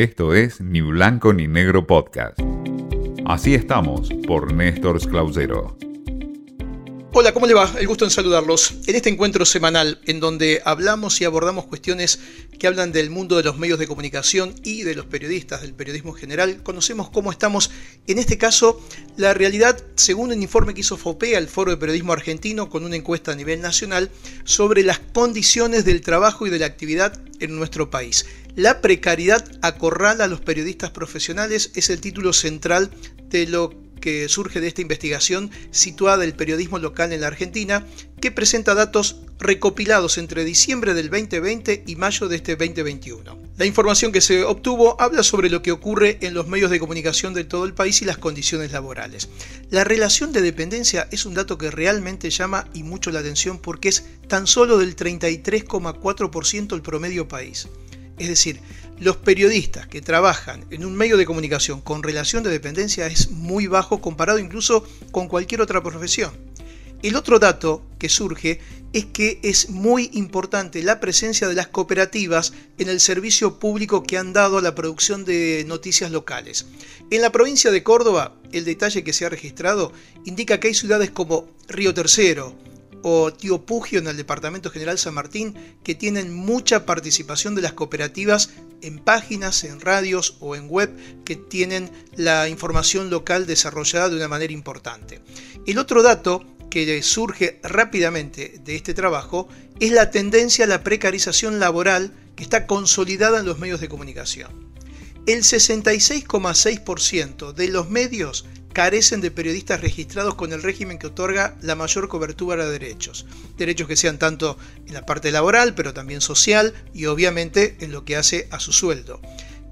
Esto es Ni Blanco ni Negro Podcast. Así estamos por Néstor Clausero. Hola, ¿cómo le va? El gusto en saludarlos. En este encuentro semanal, en donde hablamos y abordamos cuestiones que hablan del mundo de los medios de comunicación y de los periodistas, del periodismo general, conocemos cómo estamos, en este caso, la realidad, según un informe que hizo FOPEA, el Foro de Periodismo Argentino, con una encuesta a nivel nacional, sobre las condiciones del trabajo y de la actividad en nuestro país. La precariedad acorrala a los periodistas profesionales es el título central de lo que surge de esta investigación situada el periodismo local en la Argentina, que presenta datos recopilados entre diciembre del 2020 y mayo de este 2021. La información que se obtuvo habla sobre lo que ocurre en los medios de comunicación de todo el país y las condiciones laborales. La relación de dependencia es un dato que realmente llama y mucho la atención porque es tan solo del 33,4% el promedio país. Es decir, los periodistas que trabajan en un medio de comunicación con relación de dependencia es muy bajo comparado incluso con cualquier otra profesión. El otro dato que surge es que es muy importante la presencia de las cooperativas en el servicio público que han dado a la producción de noticias locales. En la provincia de Córdoba, el detalle que se ha registrado indica que hay ciudades como Río Tercero, o Tío Pugio en el Departamento General San Martín, que tienen mucha participación de las cooperativas en páginas, en radios o en web que tienen la información local desarrollada de una manera importante. El otro dato que surge rápidamente de este trabajo es la tendencia a la precarización laboral que está consolidada en los medios de comunicación. El 66,6% de los medios carecen de periodistas registrados con el régimen que otorga la mayor cobertura de derechos. Derechos que sean tanto en la parte laboral, pero también social y obviamente en lo que hace a su sueldo.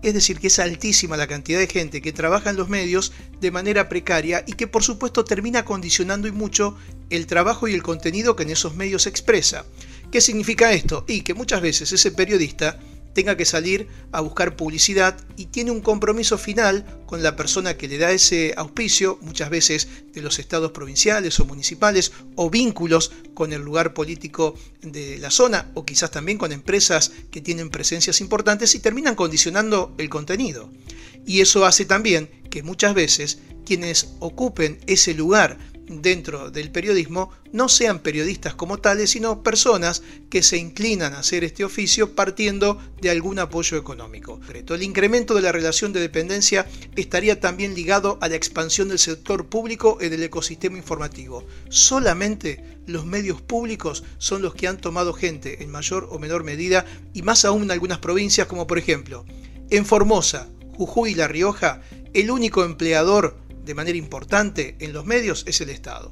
Es decir, que es altísima la cantidad de gente que trabaja en los medios de manera precaria y que por supuesto termina condicionando y mucho el trabajo y el contenido que en esos medios expresa. ¿Qué significa esto? Y que muchas veces ese periodista tenga que salir a buscar publicidad y tiene un compromiso final con la persona que le da ese auspicio, muchas veces de los estados provinciales o municipales, o vínculos con el lugar político de la zona, o quizás también con empresas que tienen presencias importantes y terminan condicionando el contenido. Y eso hace también que muchas veces quienes ocupen ese lugar dentro del periodismo no sean periodistas como tales, sino personas que se inclinan a hacer este oficio partiendo de algún apoyo económico. El incremento de la relación de dependencia estaría también ligado a la expansión del sector público en el ecosistema informativo. Solamente los medios públicos son los que han tomado gente en mayor o menor medida y más aún en algunas provincias como por ejemplo en Formosa, Jujuy y La Rioja, el único empleador de manera importante en los medios es el Estado.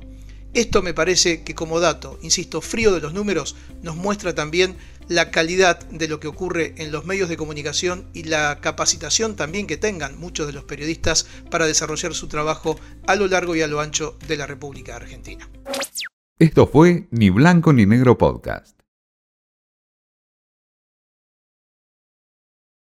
Esto me parece que como dato, insisto, frío de los números, nos muestra también la calidad de lo que ocurre en los medios de comunicación y la capacitación también que tengan muchos de los periodistas para desarrollar su trabajo a lo largo y a lo ancho de la República Argentina. Esto fue Ni Blanco ni Negro Podcast.